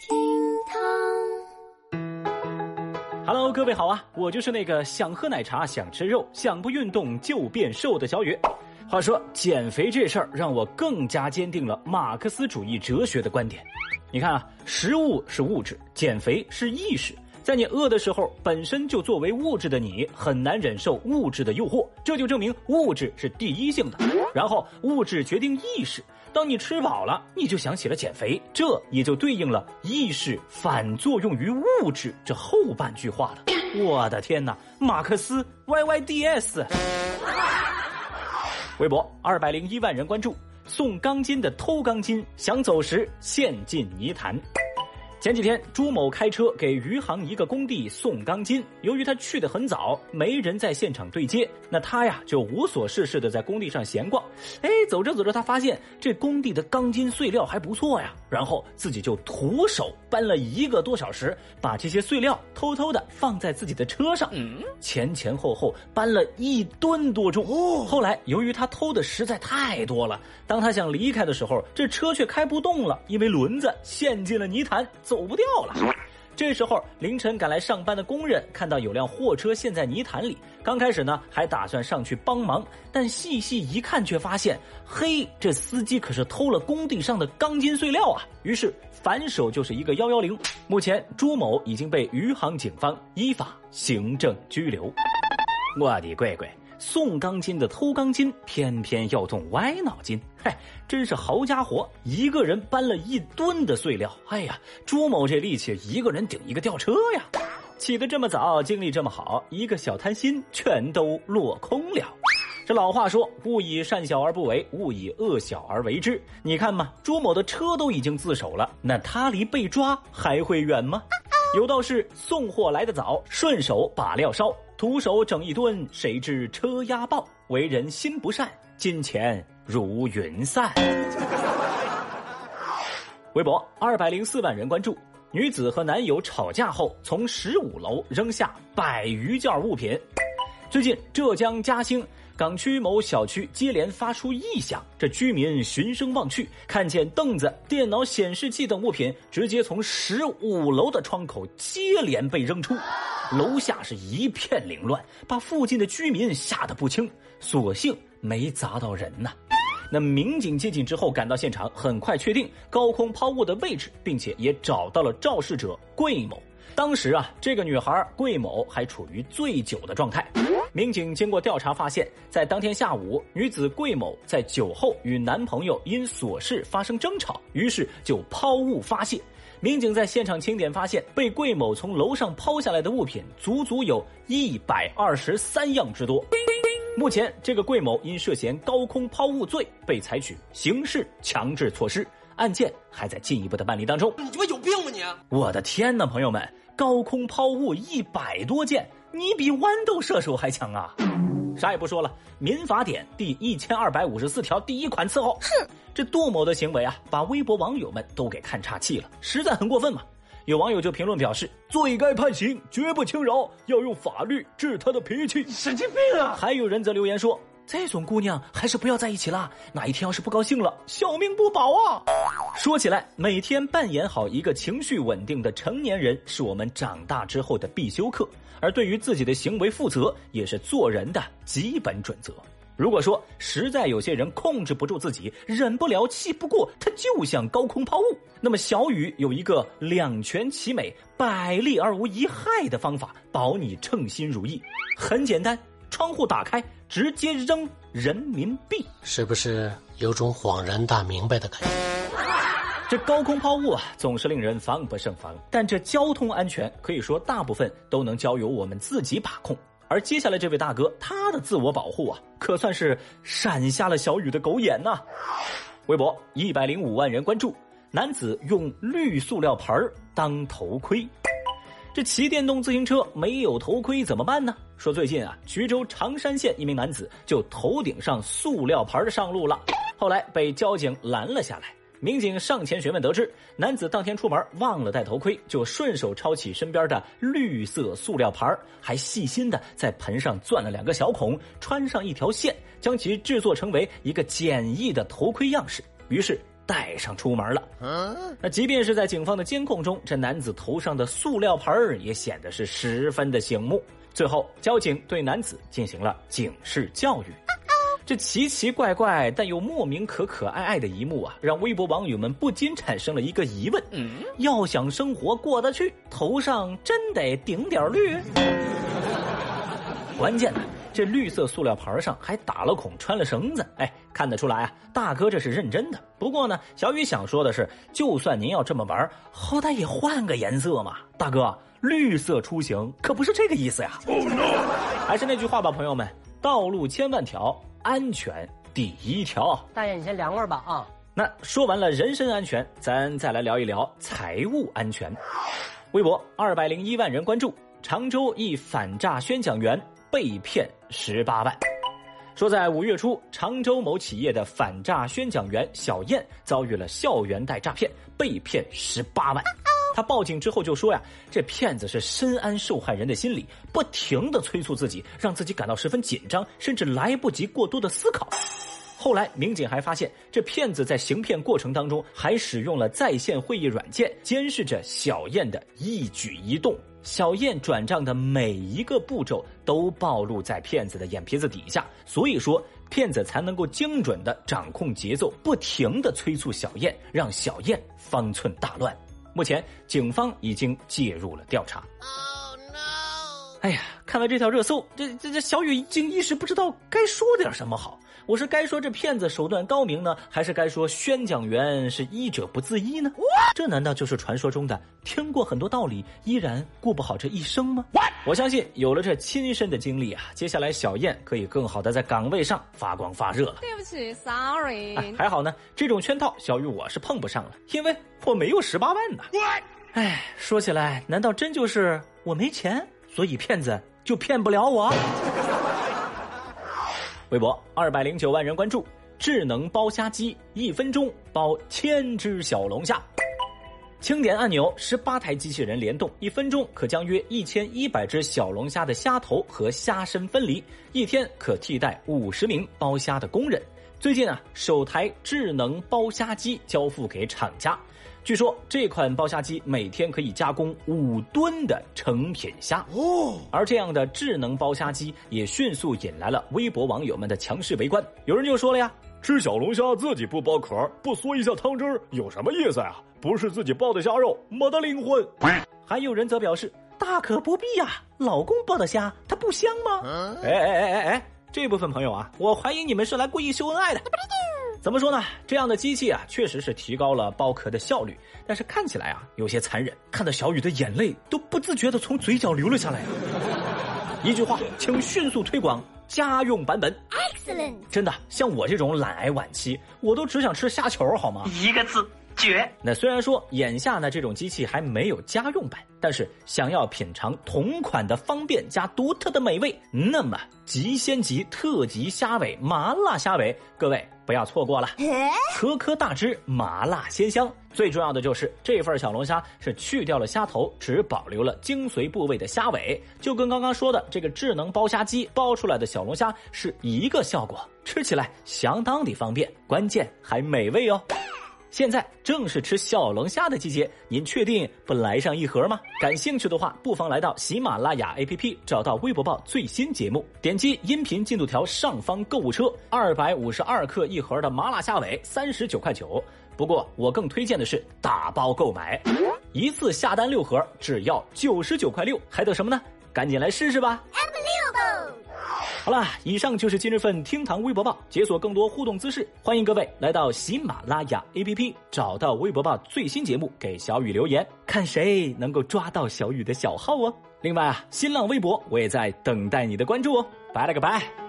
厅堂，Hello，各位好啊，我就是那个想喝奶茶、想吃肉、想不运动就变瘦的小雨。话说减肥这事儿，让我更加坚定了马克思主义哲学的观点。你看啊，食物是物质，减肥是意识。在你饿的时候，本身就作为物质的你很难忍受物质的诱惑，这就证明物质是第一性的。然后物质决定意识，当你吃饱了，你就想起了减肥，这也就对应了意识反作用于物质这后半句话了。我的天哪，马克思 Y Y D S，微博二百零一万人关注，送钢筋的偷钢筋，想走时陷进泥潭。前几天，朱某开车给余杭一个工地送钢筋。由于他去的很早，没人在现场对接，那他呀就无所事事的在工地上闲逛。哎，走着走着，他发现这工地的钢筋碎料还不错呀，然后自己就徒手搬了一个多小时，把这些碎料偷偷的放在自己的车上，前前后后搬了一吨多重。后来，由于他偷的实在太多了，当他想离开的时候，这车却开不动了，因为轮子陷进了泥潭。走不掉了。这时候，凌晨赶来上班的工人看到有辆货车陷在泥潭里，刚开始呢还打算上去帮忙，但细细一看却发现，嘿，这司机可是偷了工地上的钢筋碎料啊！于是反手就是一个幺幺零。目前，朱某已经被余杭警方依法行政拘留。我的乖乖！送钢筋的偷钢筋，偏偏要动歪脑筋，嗨，真是好家伙，一个人搬了一吨的碎料，哎呀，朱某这力气，一个人顶一个吊车呀！起得这么早，精力这么好，一个小贪心全都落空了。这老话说，勿以善小而不为，勿以恶小而为之。你看嘛，朱某的车都已经自首了，那他离被抓还会远吗？有道是送货来得早，顺手把料烧。徒手整一吨，谁知车压爆。为人心不善，金钱如云散。微博二百零四万人关注，女子和男友吵架后，从十五楼扔下百余件物品。最近，浙江嘉兴。港区某小区接连发出异响，这居民循声望去，看见凳子、电脑显示器等物品直接从十五楼的窗口接连被扔出，楼下是一片凌乱，把附近的居民吓得不轻。所幸没砸到人呐。那民警接警之后赶到现场，很快确定高空抛物的位置，并且也找到了肇事者桂某。当时啊，这个女孩桂某还处于醉酒的状态。民警经过调查发现，在当天下午，女子桂某在酒后与男朋友因琐事发生争吵，于是就抛物发泄。民警在现场清点发现，被桂某从楼上抛下来的物品足足有一百二十三样之多。目前，这个桂某因涉嫌高空抛物罪被采取刑事强制措施，案件还在进一步的办理当中。你他妈有病吗你？我的天呐，朋友们，高空抛物一百多件。你比豌豆射手还强啊！啥也不说了，《民法典》第一千二百五十四条第一款伺候。哼，这杜某的行为啊，把微博网友们都给看岔气了，实在很过分嘛。有网友就评论表示，罪该判刑，绝不轻饶，要用法律治他的脾气。神经病啊！还有人则留言说。这种姑娘还是不要在一起啦，哪一天要是不高兴了，小命不保啊！说起来，每天扮演好一个情绪稳定的成年人，是我们长大之后的必修课，而对于自己的行为负责，也是做人的基本准则。如果说实在有些人控制不住自己，忍不了，气不过，他就想高空抛物，那么小雨有一个两全其美、百利而无一害的方法，保你称心如意。很简单。窗户打开，直接扔人民币，是不是有种恍然大明白的感觉？这高空抛物啊，总是令人防不胜防。但这交通安全，可以说大部分都能交由我们自己把控。而接下来这位大哥，他的自我保护啊，可算是闪瞎了小雨的狗眼呐！微博一百零五万人关注，男子用绿塑料盆当头盔。这骑电动自行车没有头盔怎么办呢？说最近啊，衢州常山县一名男子就头顶上塑料盆上路了，后来被交警拦了下来。民警上前询问，得知男子当天出门忘了戴头盔，就顺手抄起身边的绿色塑料盆，还细心的在盆上钻了两个小孔，穿上一条线，将其制作成为一个简易的头盔样式。于是戴上出门了。那即便是在警方的监控中，这男子头上的塑料盆儿也显得是十分的醒目。最后，交警对男子进行了警示教育。这奇奇怪怪但又莫名可可爱爱的一幕啊，让微博网友们不禁产生了一个疑问：要想生活过得去，头上真得顶点绿？关键呢，这绿色塑料盘上还打了孔，穿了绳子。哎，看得出来啊，大哥这是认真的。不过呢，小雨想说的是，就算您要这么玩，好歹也换个颜色嘛，大哥，绿色出行可不是这个意思呀。哦 no！还是那句话吧，朋友们，道路千万条。安全第一条，大爷，你先凉快吧啊！那说完了人身安全，咱再来聊一聊财务安全。微博二百零一万人关注，常州一反诈宣讲员被骗十八万。说在五月初，常州某企业的反诈宣讲员小燕遭遇了校园贷诈骗，被骗十八万。他报警之后就说呀，这骗子是深谙受害人的心理，不停的催促自己，让自己感到十分紧张，甚至来不及过多的思考。后来民警还发现，这骗子在行骗过程当中还使用了在线会议软件，监视着小燕的一举一动，小燕转账的每一个步骤都暴露在骗子的眼皮子底下，所以说骗子才能够精准的掌控节奏，不停的催促小燕，让小燕方寸大乱。目前，警方已经介入了调查。哎呀，看完这条热搜，这这这小雨竟一时不知道该说点什么好。我是该说这骗子手段高明呢，还是该说宣讲员是医者不自医呢？这难道就是传说中的听过很多道理，依然过不好这一生吗？我相信有了这亲身的经历啊，接下来小燕可以更好的在岗位上发光发热了。对不起，sorry。还好呢，这种圈套小雨我是碰不上了，因为我没有十八万呢。哎，说起来，难道真就是我没钱，所以骗子就骗不了我？微博二百零九万人关注，智能剥虾机一分钟剥千只小龙虾。轻点按钮，十八台机器人联动，一分钟可将约一千一百只小龙虾的虾头和虾身分离，一天可替代五十名剥虾的工人。最近啊，首台智能剥虾机交付给厂家。据说这款剥虾机每天可以加工五吨的成品虾哦，而这样的智能剥虾机也迅速引来了微博网友们的强势围观。有人就说了呀：“吃小龙虾自己不剥壳，不嗦一下汤汁儿，有什么意思啊？不是自己剥的虾肉，没得灵魂。”还有人则表示：“大可不必呀，老公剥的虾它不香吗？”哎哎哎哎哎，这部分朋友啊，我怀疑你们是来故意秀恩爱的。怎么说呢？这样的机器啊，确实是提高了剥壳的效率，但是看起来啊有些残忍，看到小雨的眼泪都不自觉的从嘴角流了下来。一句话，请迅速推广家用版本。Excellent！真的，像我这种懒癌晚期，我都只想吃虾球，好吗？一个字。绝！那虽然说眼下呢这种机器还没有家用版，但是想要品尝同款的方便加独特的美味，那么极鲜级特级虾尾麻辣虾尾，各位不要错过了，颗颗大只，麻辣鲜香。最重要的就是这份小龙虾是去掉了虾头，只保留了精髓部位的虾尾，就跟刚刚说的这个智能剥虾机剥出来的小龙虾是一个效果，吃起来相当的方便，关键还美味哦。现在正是吃小龙虾的季节，您确定不来上一盒吗？感兴趣的话，不妨来到喜马拉雅 APP，找到微博报最新节目，点击音频进度条上方购物车，二百五十二克一盒的麻辣虾尾，三十九块九。不过我更推荐的是打包购买，一次下单六盒，只要九十九块六，还等什么呢？赶紧来试试吧！好啦，以上就是今日份厅堂微博报，解锁更多互动姿势，欢迎各位来到喜马拉雅 APP，找到微博报最新节目，给小雨留言，看谁能够抓到小雨的小号哦。另外啊，新浪微博我也在等待你的关注哦。拜了个拜。